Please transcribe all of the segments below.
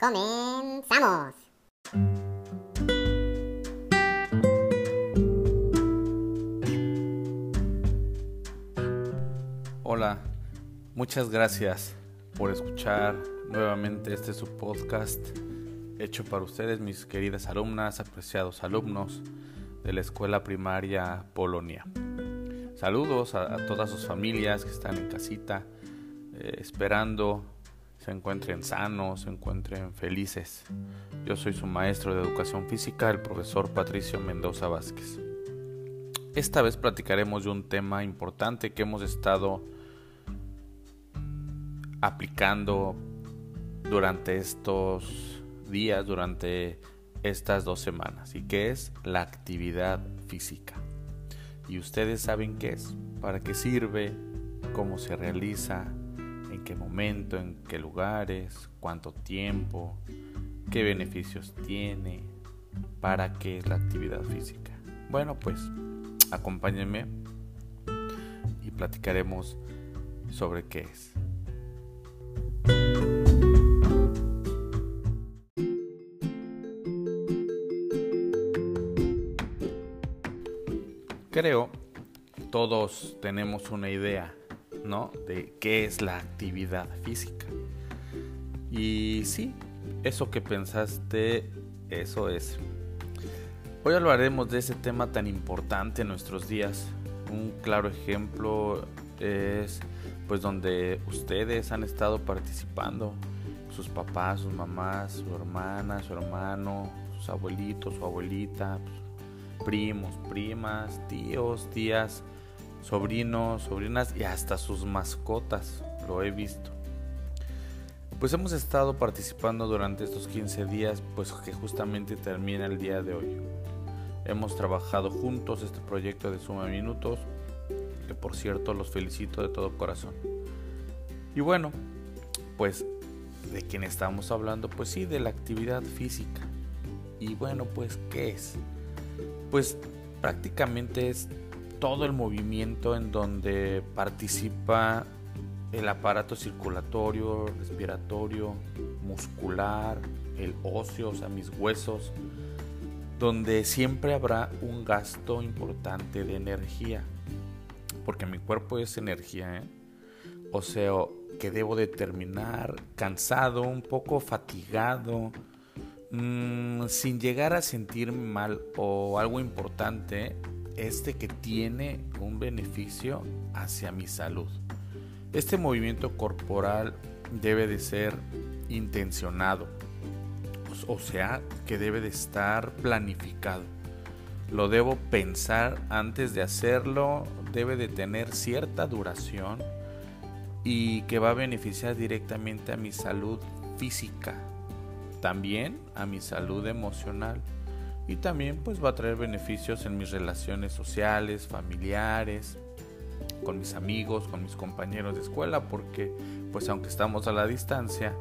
Comenzamos. Hola, muchas gracias por escuchar nuevamente este su podcast hecho para ustedes, mis queridas alumnas, apreciados alumnos de la escuela primaria Polonia. Saludos a, todas sus familias que están en casita, eh, esperando se encuentren sanos, se encuentren felices. Yo soy su maestro de educación física, el profesor Patricio Mendoza Vázquez. Esta vez platicaremos de un tema importante que hemos estado aplicando durante estos días, durante estas dos semanas, y que es la actividad física. Y ustedes saben qué es, para qué sirve, cómo se realiza, en qué momento, en qué lugares, cuánto tiempo, qué beneficios tiene, para qué es la actividad física. Bueno, pues acompáñenme y platicaremos sobre qué es. Creo todos tenemos una idea, ¿no? De qué es la actividad física. Y sí, eso que pensaste, eso es. Hoy hablaremos de ese tema tan importante en nuestros días. Un claro ejemplo es pues donde ustedes han estado participando, sus papás, sus mamás, su hermana, su hermano, sus abuelitos, su abuelita, primos, primas, tíos, tías, sobrinos, sobrinas y hasta sus mascotas, lo he visto. Pues hemos estado participando durante estos 15 días, pues que justamente termina el día de hoy. Hemos trabajado juntos este proyecto de Suma Minutos, que por cierto los felicito de todo corazón. Y bueno, pues de quién estamos hablando, pues sí, de la actividad física. Y bueno, pues ¿qué es? Pues prácticamente es todo el movimiento en donde participa el aparato circulatorio, respiratorio, muscular, el óseo, o sea, mis huesos, donde siempre habrá un gasto importante de energía, porque mi cuerpo es energía, ¿eh? o sea, que debo de terminar cansado, un poco fatigado, mmm, sin llegar a sentirme mal o algo importante, este que tiene un beneficio hacia mi salud. Este movimiento corporal debe de ser intencionado, o sea, que debe de estar planificado. Lo debo pensar antes de hacerlo, debe de tener cierta duración y que va a beneficiar directamente a mi salud física, también a mi salud emocional y también pues va a traer beneficios en mis relaciones sociales, familiares, con mis amigos, con mis compañeros de escuela, porque pues aunque estamos a la distancia,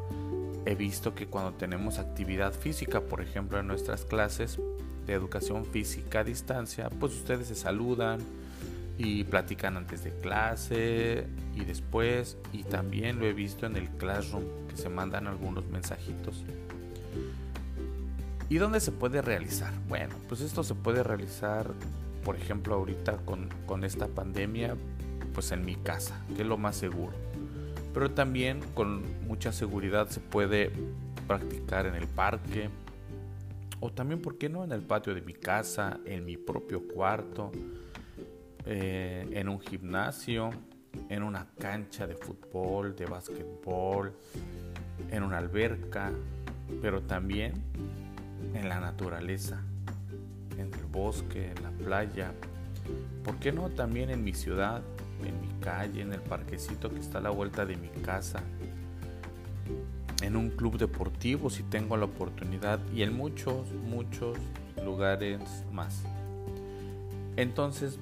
he visto que cuando tenemos actividad física, por ejemplo en nuestras clases de educación física a distancia, pues ustedes se saludan y platican antes de clase y después y también lo he visto en el classroom que se mandan algunos mensajitos. ¿Y dónde se puede realizar? Bueno, pues esto se puede realizar, por ejemplo, ahorita con, esta pandemia, pues en mi casa, que es lo más seguro. Pero también con mucha seguridad se puede practicar en el parque, o también, ¿por qué no?, en el patio de mi casa, en mi propio cuarto, eh, en un gimnasio, en una cancha de fútbol, de básquetbol, en una alberca, pero también en la naturaleza, en el bosque, en la playa, ¿por qué no también en mi ciudad, en mi calle, en el parquecito que está a la vuelta de mi casa, en un club deportivo si tengo la oportunidad y en muchos, muchos lugares más? Entonces,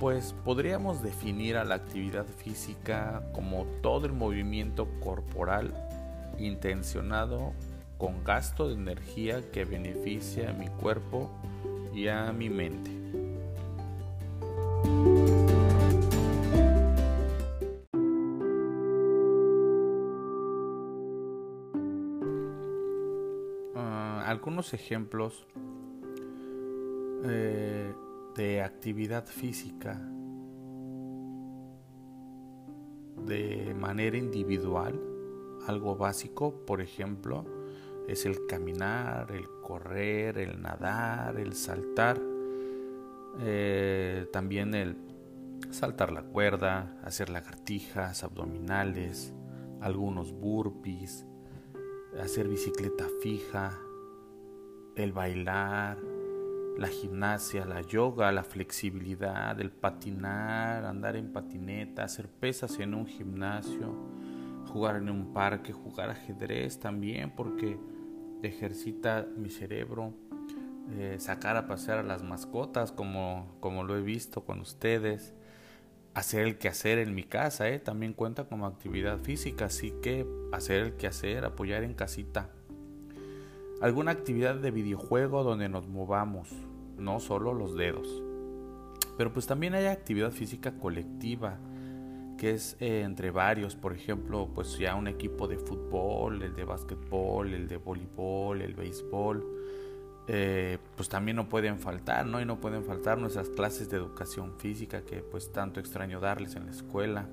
Pues podríamos definir a la actividad física como todo el movimiento corporal intencionado con gasto de energía que beneficia a mi cuerpo y a mi mente. Ah, algunos ejemplos eh, de actividad física de manera individual, algo básico, por ejemplo, es el caminar, el correr, el nadar, el saltar, eh, también el saltar la cuerda, hacer lagartijas, abdominales, algunos burpees, hacer bicicleta fija, el bailar, la gimnasia, la yoga, la flexibilidad, el patinar, andar en patineta, hacer pesas en un gimnasio, jugar en un parque, jugar ajedrez también porque ejercita mi cerebro, eh, sacar a pasear a las mascotas como, como lo he visto con ustedes, hacer el quehacer en mi casa, eh, también cuenta como actividad física, así que hacer el quehacer, apoyar en casita alguna actividad de videojuego donde nos movamos, no solo los dedos. Pero pues también hay actividad física colectiva, que es eh, entre varios, por ejemplo, pues ya un equipo de fútbol, el de básquetbol, el de voleibol, el béisbol, eh, pues también no pueden faltar, ¿no? Y no pueden faltar nuestras clases de educación física que pues tanto extraño darles en la escuela.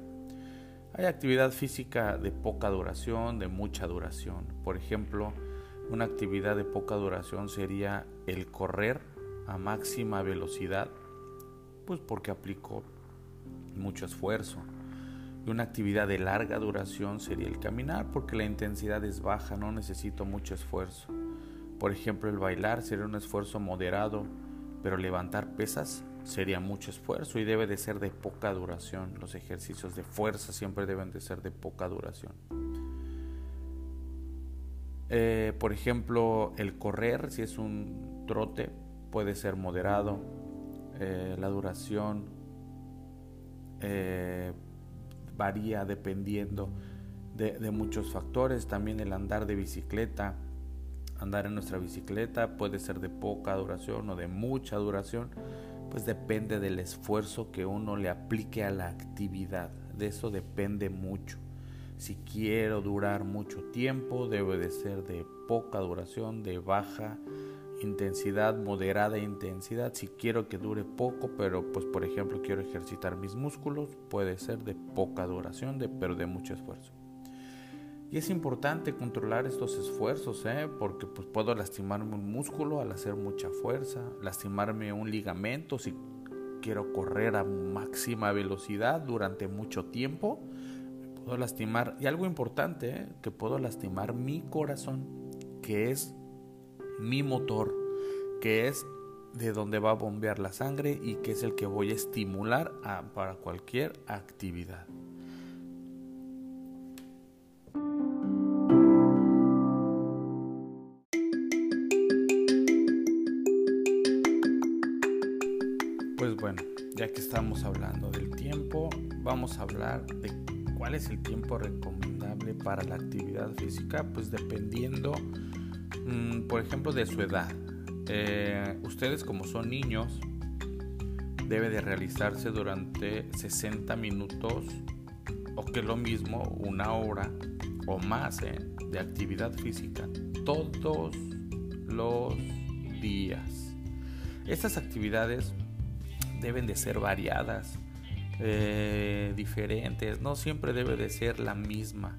Hay actividad física de poca duración, de mucha duración. Por ejemplo, una actividad de poca duración sería el correr a máxima velocidad, pues porque aplico mucho esfuerzo. Y una actividad de larga duración sería el caminar, porque la intensidad es baja, no necesito mucho esfuerzo. Por ejemplo, el bailar sería un esfuerzo moderado, pero levantar pesas sería mucho esfuerzo y debe de ser de poca duración. Los ejercicios de fuerza siempre deben de ser de poca duración. Eh, por ejemplo, el correr, si es un trote, puede ser moderado. Eh, la duración eh, varía dependiendo de, muchos factores. También el andar de bicicleta. Andar en nuestra bicicleta puede ser de poca duración o de mucha duración. Pues depende del esfuerzo que uno le aplique a la actividad. De eso depende mucho. Si quiero durar mucho tiempo, debe de ser de poca duración, de baja intensidad, moderada intensidad. Si quiero que dure poco, pero pues por ejemplo quiero ejercitar mis músculos, puede ser de poca duración, de, pero de mucho esfuerzo. Y es importante controlar estos esfuerzos, ¿eh? porque pues puedo lastimarme un músculo al hacer mucha fuerza, lastimarme un ligamento si quiero correr a máxima velocidad durante mucho tiempo puedo lastimar, y algo importante, ¿eh? que puedo lastimar mi corazón, que es mi motor, que es de donde va a bombear la sangre y que es el que voy a estimular para cualquier actividad. Pues bueno, ya que estamos hablando del tiempo, vamos a hablar de ¿Cuál es el tiempo recomendable para la actividad física? Pues dependiendo, mm, por ejemplo, de su edad. Eh, ustedes como son niños, debe de realizarse durante 60 minutos o que lo mismo, una hora o más eh, de actividad física todos los días. Estas actividades deben de ser variadas eh, diferentes, no siempre debe de ser la misma.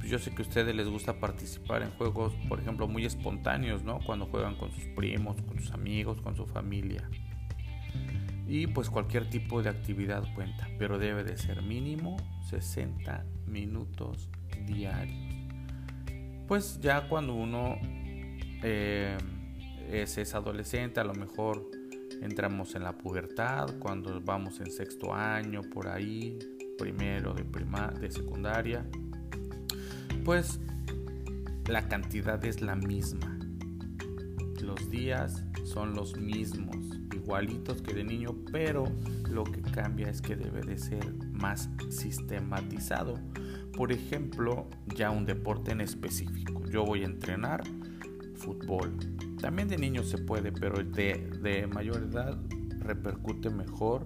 Pues yo sé que a ustedes les gusta participar en juegos, por ejemplo, muy espontáneos, ¿no? Cuando juegan con sus primos, con sus amigos, con su familia. Y pues cualquier tipo de actividad cuenta, pero debe de ser mínimo 60 minutos diarios. Pues ya cuando uno eh, es, es adolescente, a lo mejor entramos en la pubertad, cuando vamos en sexto año, por ahí, primero de, prima, de secundaria, pues la cantidad es la misma. Los días son los mismos, igualitos que de niño, pero lo que cambia es que debe de ser más sistematizado. Por ejemplo, ya un deporte en específico. Yo voy a entrenar fútbol. También de niños se puede, pero de, de mayor edad repercute mejor,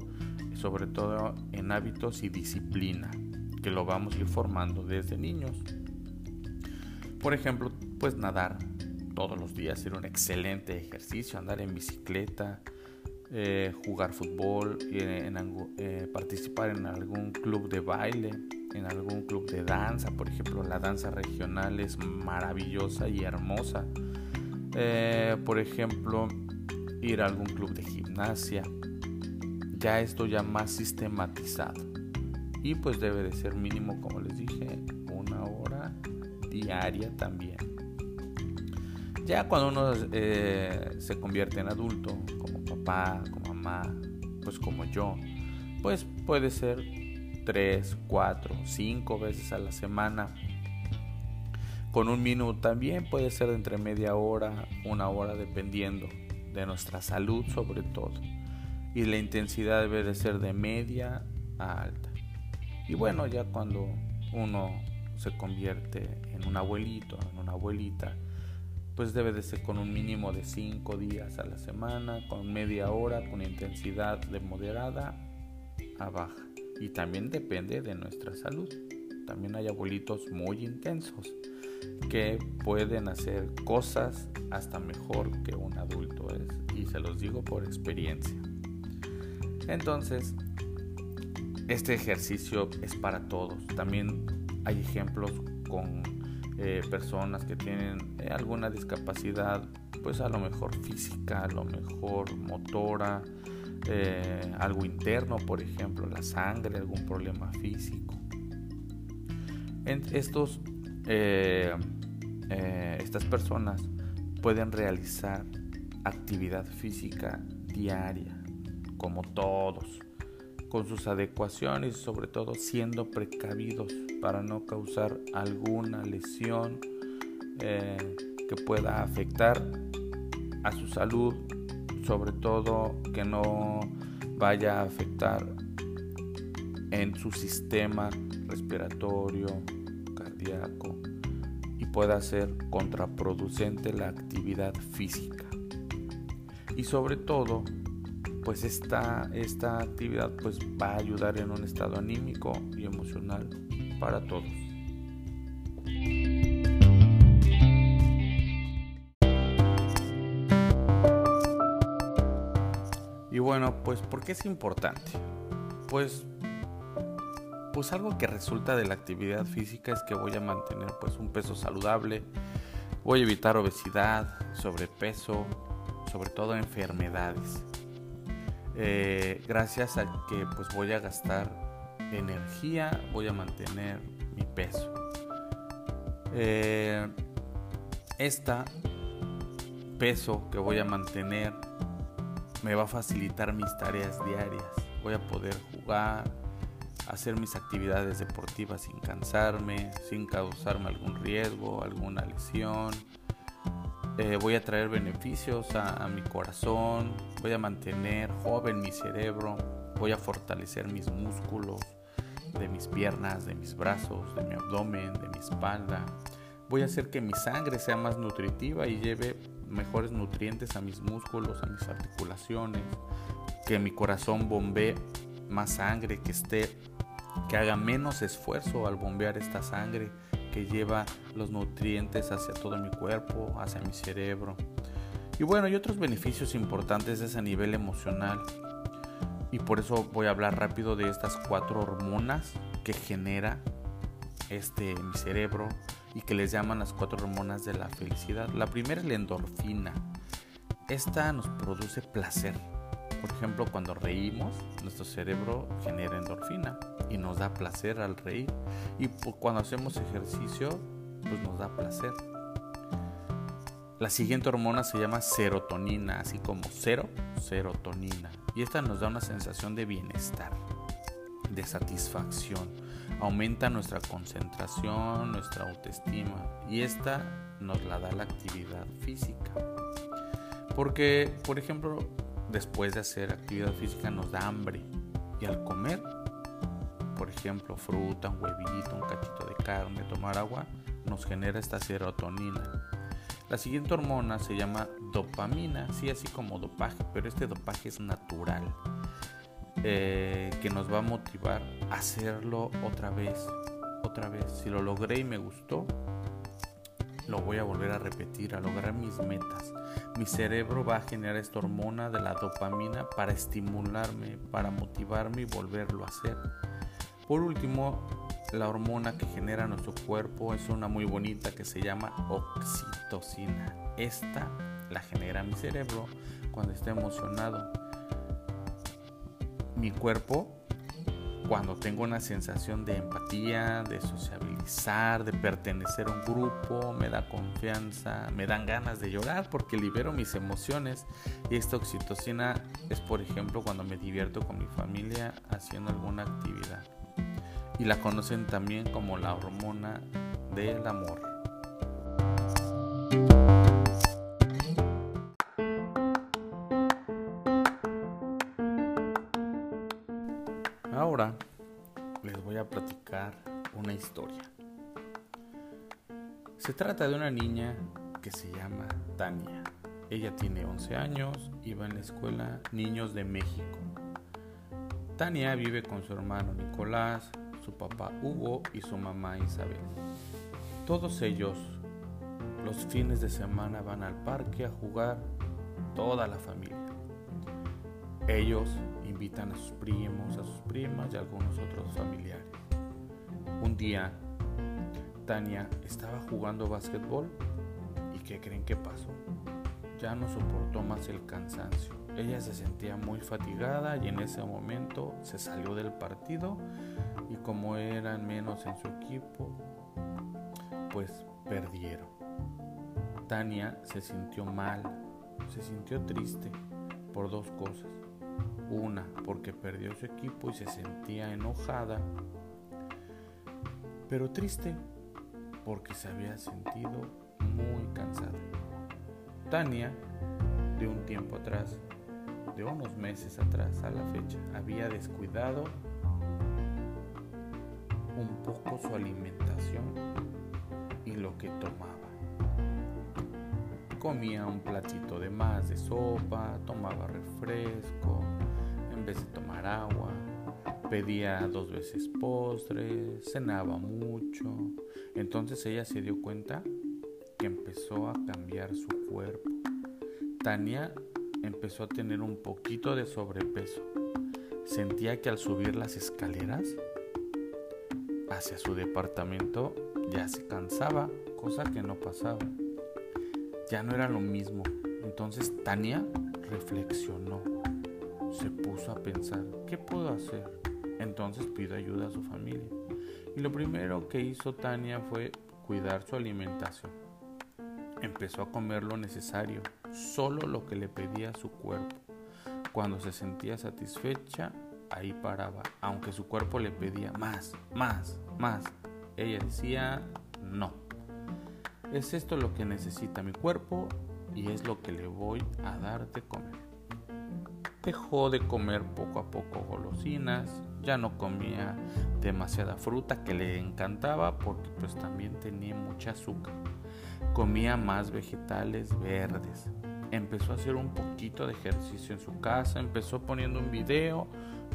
sobre todo en hábitos y disciplina, que lo vamos a ir formando desde niños. Por ejemplo, pues nadar todos los días ser un excelente ejercicio, andar en bicicleta, eh, jugar fútbol, eh, participar en algún club de baile, en algún club de danza, por ejemplo, la danza regional es maravillosa y hermosa. Eh, por ejemplo, ir a algún club de gimnasia, ya esto ya más sistematizado. Y pues debe de ser mínimo, como les hora diaria también. Ya cuando uno eh, se convierte en adulto, como papá, como mamá, pues como yo, pues puede ser tres, cuatro, cinco veces a la semana. Con un minuto también puede ser de entre media hora, una hora, dependiendo de nuestra salud sobre todo. Y la intensidad debe de ser de media a alta. Y bueno, ya cuando uno se convierte en un abuelito, en una abuelita, pues debe de ser con un mínimo de 5 días a la semana, con media hora, con intensidad de moderada a baja. Y también depende de nuestra salud. También hay abuelitos muy intensos que pueden hacer cosas hasta mejor que un adulto es. Y se los digo por experiencia. Entonces, este ejercicio es para todos. También hay ejemplos con eh, personas que tienen eh, alguna discapacidad, pues a lo mejor física, a lo mejor motora, eh, algo interno, por ejemplo, la sangre, algún problema físico. estos, estas personas pueden realizar actividad física diaria, como todos con sus adecuaciones sobre todo siendo precavidos para no causar alguna lesión eh, que pueda afectar a su salud, sobre todo que no vaya a afectar en su sistema respiratorio, cardíaco y pueda ser contraproducente la actividad física. Y sobre todo pues esta, esta actividad pues va a ayudar en un estado anímico y emocional para todos. Y bueno, pues ¿por qué es importante? Pues pues algo que resulta de la actividad física es que voy a mantener pues un peso saludable, voy a evitar obesidad, sobrepeso, sobre todo enfermedades. Eh, gracias a que pues voy a gastar energía, voy a mantener mi peso. Eh, esta peso que voy a mantener me va a facilitar mis tareas diarias. Voy a poder jugar, hacer mis actividades deportivas sin cansarme, sin causarme algún riesgo, alguna lesión. Eh, voy a traer beneficios a, mi corazón, voy a mantener joven mi cerebro, voy a fortalecer mis músculos de mis piernas, de mis brazos, de mi abdomen, de mi espalda. Voy a hacer que mi sangre sea más nutritiva y lleve mejores nutrientes a mis músculos, a mis articulaciones, que mi corazón bombee más sangre, que esté que haga menos esfuerzo al bombear esta sangre que lleva los nutrientes hacia todo mi cuerpo, hacia mi cerebro. Y bueno, hay otros beneficios importantes es a nivel emocional. Y por eso voy a hablar rápido de estas cuatro hormonas que genera este mi cerebro y que les llaman las cuatro hormonas de la felicidad. La primera es la endorfina. Esta nos produce placer. Por ejemplo, cuando reímos, nuestro cerebro genera endorfina y nos da placer al reír. Y cuando hacemos ejercicio, pues nos da placer. La siguiente hormona se llama serotonina, así como cero, serotonina. Y esta nos da una sensación de bienestar, de satisfacción. Aumenta nuestra concentración, nuestra autoestima. Y esta nos la da la actividad física. Porque, por ejemplo, después de hacer actividad física nos da hambre. Y al comer, por ejemplo, fruta, un huevito, un cachito de carne, tomar agua, nos genera esta serotonina. La siguiente hormona se llama dopamina, sí, así como dopaje, pero este dopaje es natural, eh, que nos va a motivar a hacerlo otra vez, otra vez. Si lo logré y me gustó, lo voy a volver a repetir, a lograr mis metas. Mi cerebro va a generar esta hormona de la dopamina para estimularme, para motivarme y volverlo a hacer. Por último, la hormona que genera nuestro cuerpo es una muy bonita que se llama oxitocina. Esta la genera mi cerebro cuando está emocionado. Mi cuerpo cuando tengo una sensación de empatía, de sociabilizar, de pertenecer a un grupo, me da confianza, me dan ganas de llorar porque libero mis emociones. Y esta oxitocina es, por ejemplo, cuando me divierto con mi familia haciendo alguna actividad. Y la conocen también como la hormona del amor. Una historia. Se trata de una niña que se llama Tania. Ella tiene 11 años y va en la escuela Niños de México. Tania vive con su hermano Nicolás, su papá Hugo y su mamá Isabel. Todos ellos los fines de semana van al parque a jugar toda la familia. Ellos invitan a sus primos, a sus primas y a algunos otros familiares. Un día, Tania estaba jugando básquetbol y ¿qué creen que pasó? Ya no soportó más el cansancio. Ella se sentía muy fatigada y en ese momento se salió del partido y como eran menos en su equipo, pues perdieron. Tania se sintió mal, se sintió triste por dos cosas. Una, porque perdió su equipo y se sentía enojada, pero triste porque se había sentido muy cansada. Tania, de un tiempo atrás, de unos meses atrás a la fecha, había descuidado un poco su alimentación y lo que tomaba. Comía un platito de más de sopa, tomaba refresco, en vez de tomar agua, pedía dos veces postres, cenaba mucho. Entonces ella se dio cuenta que empezó a cambiar su cuerpo. Tania empezó a tener un poquito de sobrepeso. Sentía que al subir las escaleras hacia su departamento ya se cansaba, cosa que no pasaba. Ya no era lo mismo. Entonces Tania reflexionó, se puso a pensar, ¿qué puedo hacer? Entonces pidió ayuda a su familia. Y lo primero que hizo Tania fue cuidar su alimentación. Empezó a comer lo necesario, solo lo que le pedía su cuerpo. Cuando se sentía satisfecha, ahí paraba, aunque su cuerpo le pedía más, más, más. Ella decía, no. Es esto lo que necesita mi cuerpo y es lo que le voy a dar de comer. Dejó de comer poco a poco golosinas, ya no comía demasiada fruta que le encantaba porque pues también tenía mucha azúcar. Comía más vegetales verdes. Empezó a hacer un poquito de ejercicio en su casa, empezó poniendo un video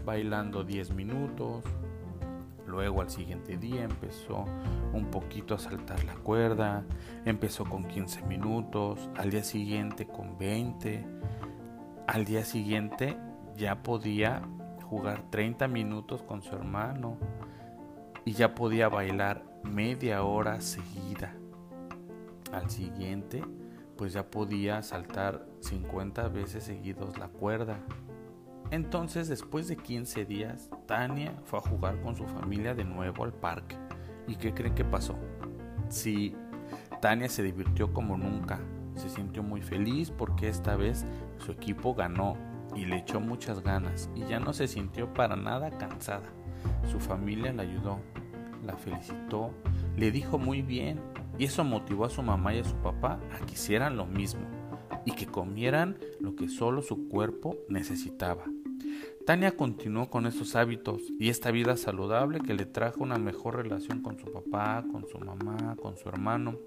bailando 10 minutos. Luego al siguiente día empezó un poquito a saltar la cuerda. Empezó con 15 minutos. Al día siguiente con 20. Al día siguiente ya podía jugar 30 minutos con su hermano. Y ya podía bailar media hora seguida. Al siguiente pues ya podía saltar 50 veces seguidos la cuerda. Entonces, después de 15 días, Tania fue a jugar con su familia de nuevo al parque. ¿Y qué creen que pasó? Sí, Tania se divirtió como nunca. Se sintió muy feliz porque esta vez su equipo ganó y le echó muchas ganas y ya no se sintió para nada cansada. Su familia la ayudó, la felicitó, le dijo muy bien y eso motivó a su mamá y a su papá a que hicieran lo mismo y que comieran lo que solo su cuerpo necesitaba. Tania continuó con esos hábitos y esta vida saludable que le trajo una mejor relación con su papá, con su mamá, con su hermano,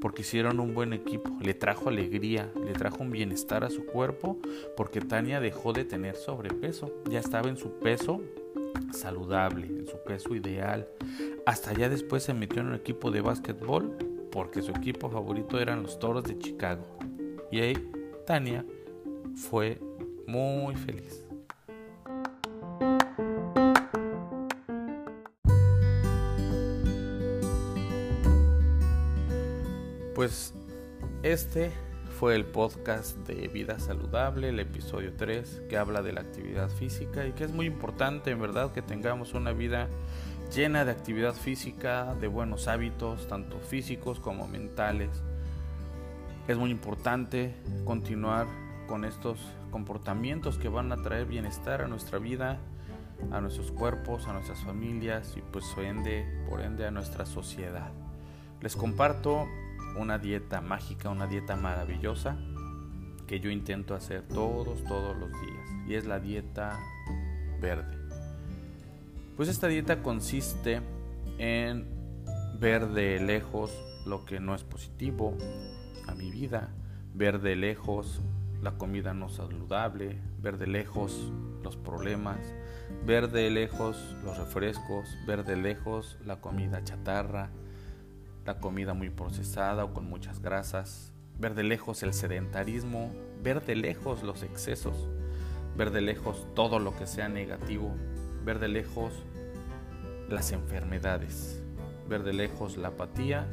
porque hicieron un buen equipo, le trajo alegría, le trajo un bienestar a su cuerpo, porque Tania dejó de tener sobrepeso, ya estaba en su peso saludable, en su peso ideal. Hasta ya después se metió en un equipo de básquetbol porque su equipo favorito eran los Toros de Chicago. Y ahí Tania fue muy feliz. Pues este fue el podcast de Vida Saludable, el episodio 3, que habla de la actividad física y que es muy importante en verdad que tengamos una vida llena de actividad física, de buenos hábitos, tanto físicos como mentales. Es muy importante continuar con estos comportamientos que van a traer bienestar a nuestra vida, a nuestros cuerpos, a nuestras familias y pues por ende, por ende a nuestra sociedad. Les comparto una dieta mágica, una dieta maravillosa que yo intento hacer todos, todos los días. Y es la dieta verde. Pues esta dieta consiste en ver de lejos lo que no es positivo a mi vida, ver de lejos la comida no saludable, ver de lejos los problemas, ver de lejos los refrescos, ver de lejos la comida chatarra, la comida muy procesada o con muchas grasas, ver de lejos el sedentarismo, ver de lejos los excesos, ver de lejos todo lo que sea negativo, ver de lejos las enfermedades, ver de lejos la apatía,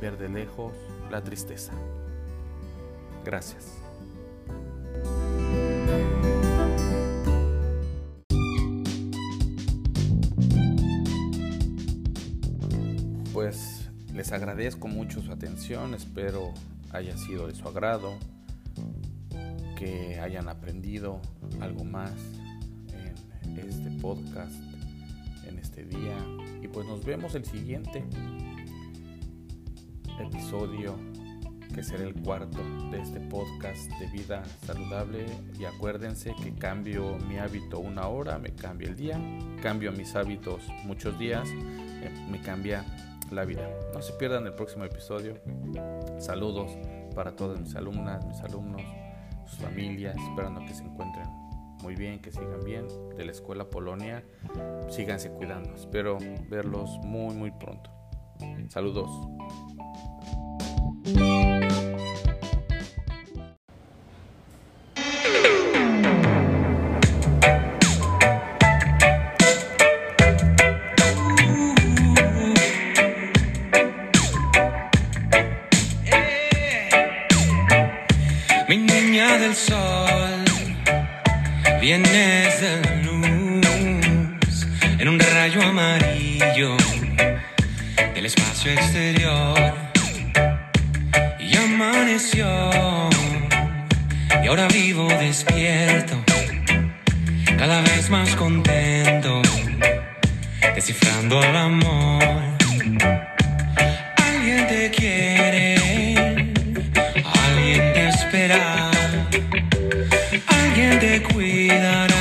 ver de lejos la tristeza. Gracias. Les agradezco mucho su atención, espero haya sido de su agrado, que hayan aprendido algo más en este podcast, en este día. Y pues nos vemos el siguiente episodio, que será el cuarto de este podcast de vida saludable. Y acuérdense que cambio mi hábito una hora, me cambia el día, cambio mis hábitos muchos días, eh, me cambia la vida. No se pierdan el próximo episodio. Saludos para todas mis alumnas, mis alumnos, sus familias, esperando que se encuentren muy bien, que sigan bien de la escuela Polonia. Síganse cuidando. Espero verlos muy, muy pronto. Saludos. Del sol, vienes de luz en un rayo amarillo del espacio exterior. Y amaneció y ahora vivo despierto, cada vez más contento, descifrando el amor. Alguien te quiere, te cuidará.